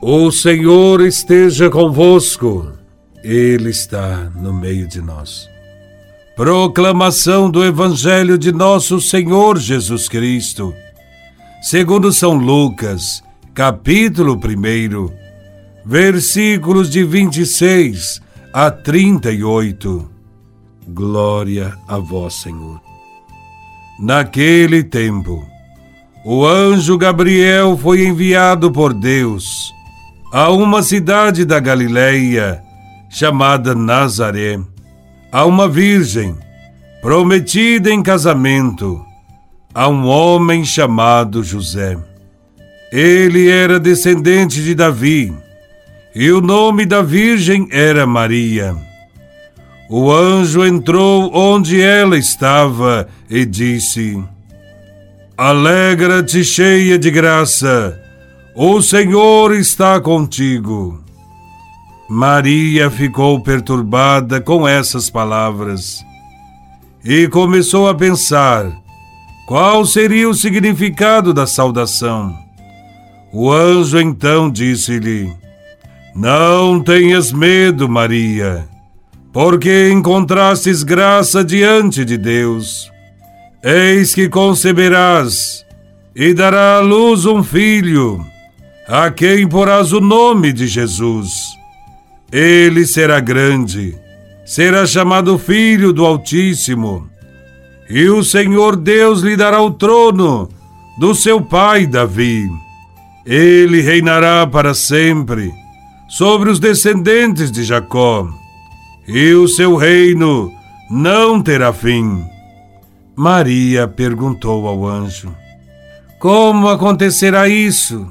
O Senhor esteja convosco, Ele está no meio de nós. Proclamação do Evangelho de Nosso Senhor Jesus Cristo, segundo São Lucas, capítulo 1, versículos de 26 a 38. Glória a Vós, Senhor. Naquele tempo, o anjo Gabriel foi enviado por Deus a uma cidade da Galileia chamada Nazaré, a uma virgem prometida em casamento a um homem chamado José. Ele era descendente de Davi e o nome da virgem era Maria. O anjo entrou onde ela estava e disse: Alegra-te, cheia de graça o Senhor está contigo. Maria ficou perturbada com essas palavras e começou a pensar qual seria o significado da saudação. O anjo então disse-lhe: Não tenhas medo, Maria, porque encontrastes graça diante de Deus. Eis que conceberás e dará à luz um filho a quem porás o nome de Jesus. Ele será grande, será chamado Filho do Altíssimo, e o Senhor Deus lhe dará o trono do seu pai Davi. Ele reinará para sempre sobre os descendentes de Jacó, e o seu reino não terá fim. Maria perguntou ao anjo: Como acontecerá isso?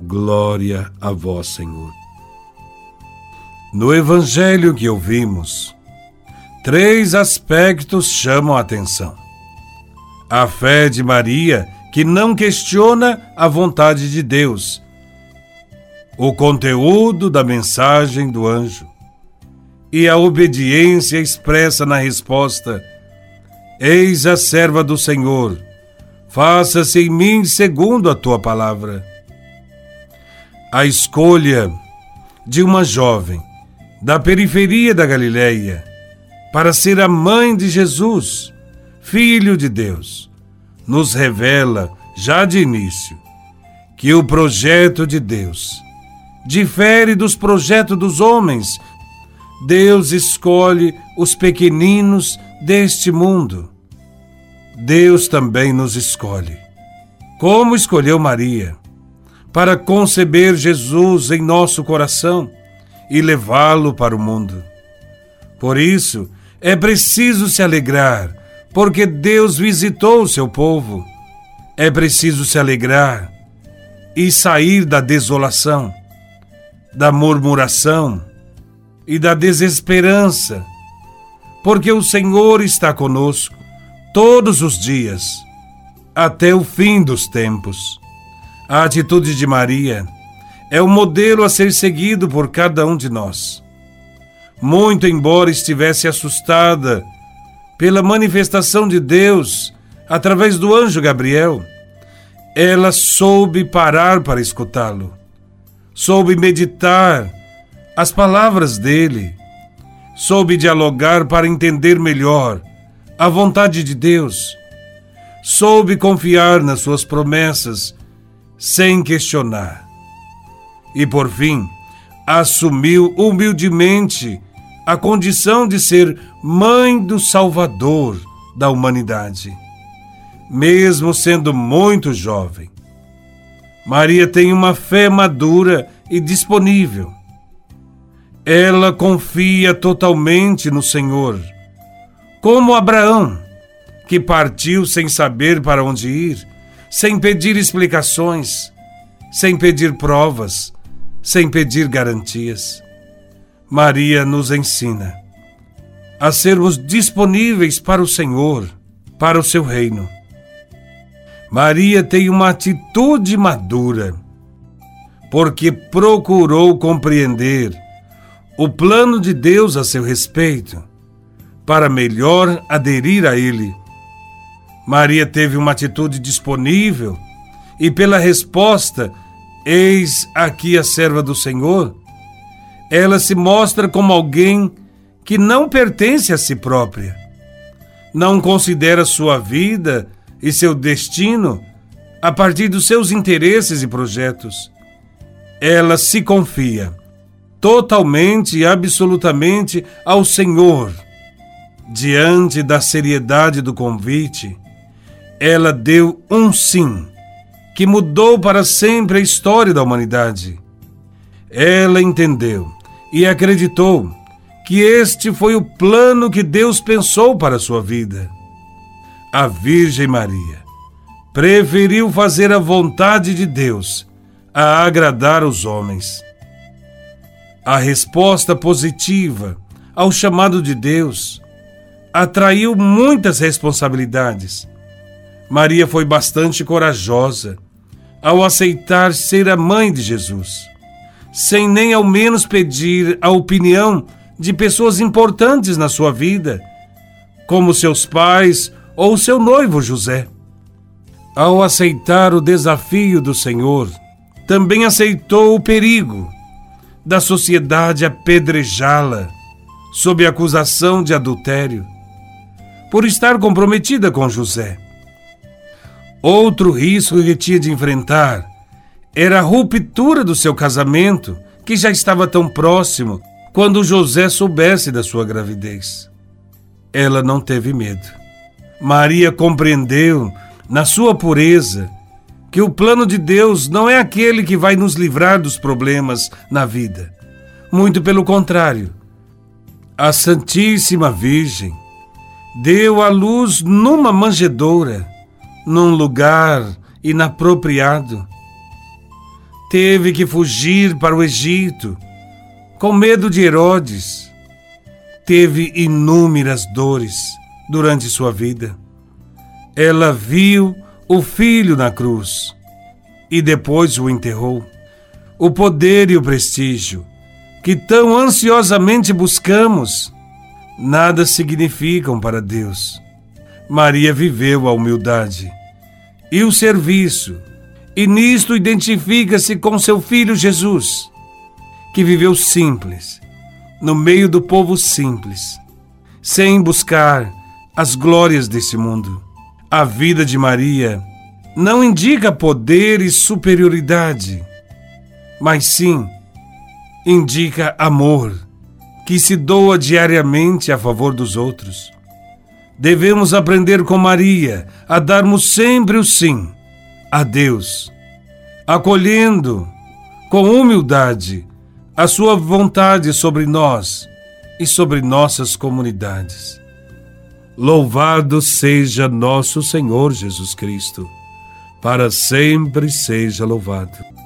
Glória a vós, Senhor. No evangelho que ouvimos, três aspectos chamam a atenção. A fé de Maria, que não questiona a vontade de Deus. O conteúdo da mensagem do anjo. E a obediência expressa na resposta: Eis a serva do Senhor, faça-se em mim segundo a tua palavra a escolha de uma jovem da periferia da Galileia para ser a mãe de Jesus, filho de Deus, nos revela já de início que o projeto de Deus difere dos projetos dos homens. Deus escolhe os pequeninos deste mundo. Deus também nos escolhe. Como escolheu Maria? Para conceber Jesus em nosso coração e levá-lo para o mundo. Por isso, é preciso se alegrar, porque Deus visitou o seu povo. É preciso se alegrar e sair da desolação, da murmuração e da desesperança, porque o Senhor está conosco todos os dias, até o fim dos tempos. A atitude de Maria é o modelo a ser seguido por cada um de nós. Muito embora estivesse assustada pela manifestação de Deus através do anjo Gabriel, ela soube parar para escutá-lo, soube meditar as palavras dele, soube dialogar para entender melhor a vontade de Deus, soube confiar nas suas promessas sem questionar. E por fim, assumiu humildemente a condição de ser mãe do Salvador da humanidade, mesmo sendo muito jovem. Maria tem uma fé madura e disponível. Ela confia totalmente no Senhor, como Abraão, que partiu sem saber para onde ir, sem pedir explicações, sem pedir provas, sem pedir garantias. Maria nos ensina a sermos disponíveis para o Senhor, para o seu reino. Maria tem uma atitude madura, porque procurou compreender o plano de Deus a seu respeito, para melhor aderir a ele. Maria teve uma atitude disponível e, pela resposta, eis aqui a serva do Senhor, ela se mostra como alguém que não pertence a si própria, não considera sua vida e seu destino a partir dos seus interesses e projetos. Ela se confia totalmente e absolutamente ao Senhor. Diante da seriedade do convite, ela deu um sim que mudou para sempre a história da humanidade. Ela entendeu e acreditou que este foi o plano que Deus pensou para a sua vida a Virgem Maria preferiu fazer a vontade de Deus a agradar os homens. A resposta positiva ao chamado de Deus atraiu muitas responsabilidades. Maria foi bastante corajosa ao aceitar ser a mãe de Jesus, sem nem ao menos pedir a opinião de pessoas importantes na sua vida, como seus pais ou seu noivo José. Ao aceitar o desafio do Senhor, também aceitou o perigo da sociedade apedrejá-la sob acusação de adultério, por estar comprometida com José. Outro risco que tinha de enfrentar era a ruptura do seu casamento, que já estava tão próximo quando José soubesse da sua gravidez. Ela não teve medo Maria compreendeu, na sua pureza, que o plano de Deus não é aquele que vai nos livrar dos problemas na vida. Muito pelo contrário. A Santíssima Virgem deu à luz numa manjedoura, num lugar inapropriado. Teve que fugir para o Egito, com medo de Herodes. Teve inúmeras dores durante sua vida. Ela viu o filho na cruz e depois o enterrou. O poder e o prestígio que tão ansiosamente buscamos nada significam para Deus. Maria viveu a humildade e o serviço, e nisto identifica-se com seu filho Jesus, que viveu simples, no meio do povo simples, sem buscar as glórias desse mundo. A vida de Maria não indica poder e superioridade, mas sim indica amor, que se doa diariamente a favor dos outros. Devemos aprender com Maria a darmos sempre o sim a Deus, acolhendo com humildade a sua vontade sobre nós e sobre nossas comunidades. Louvado seja nosso Senhor Jesus Cristo, para sempre seja louvado.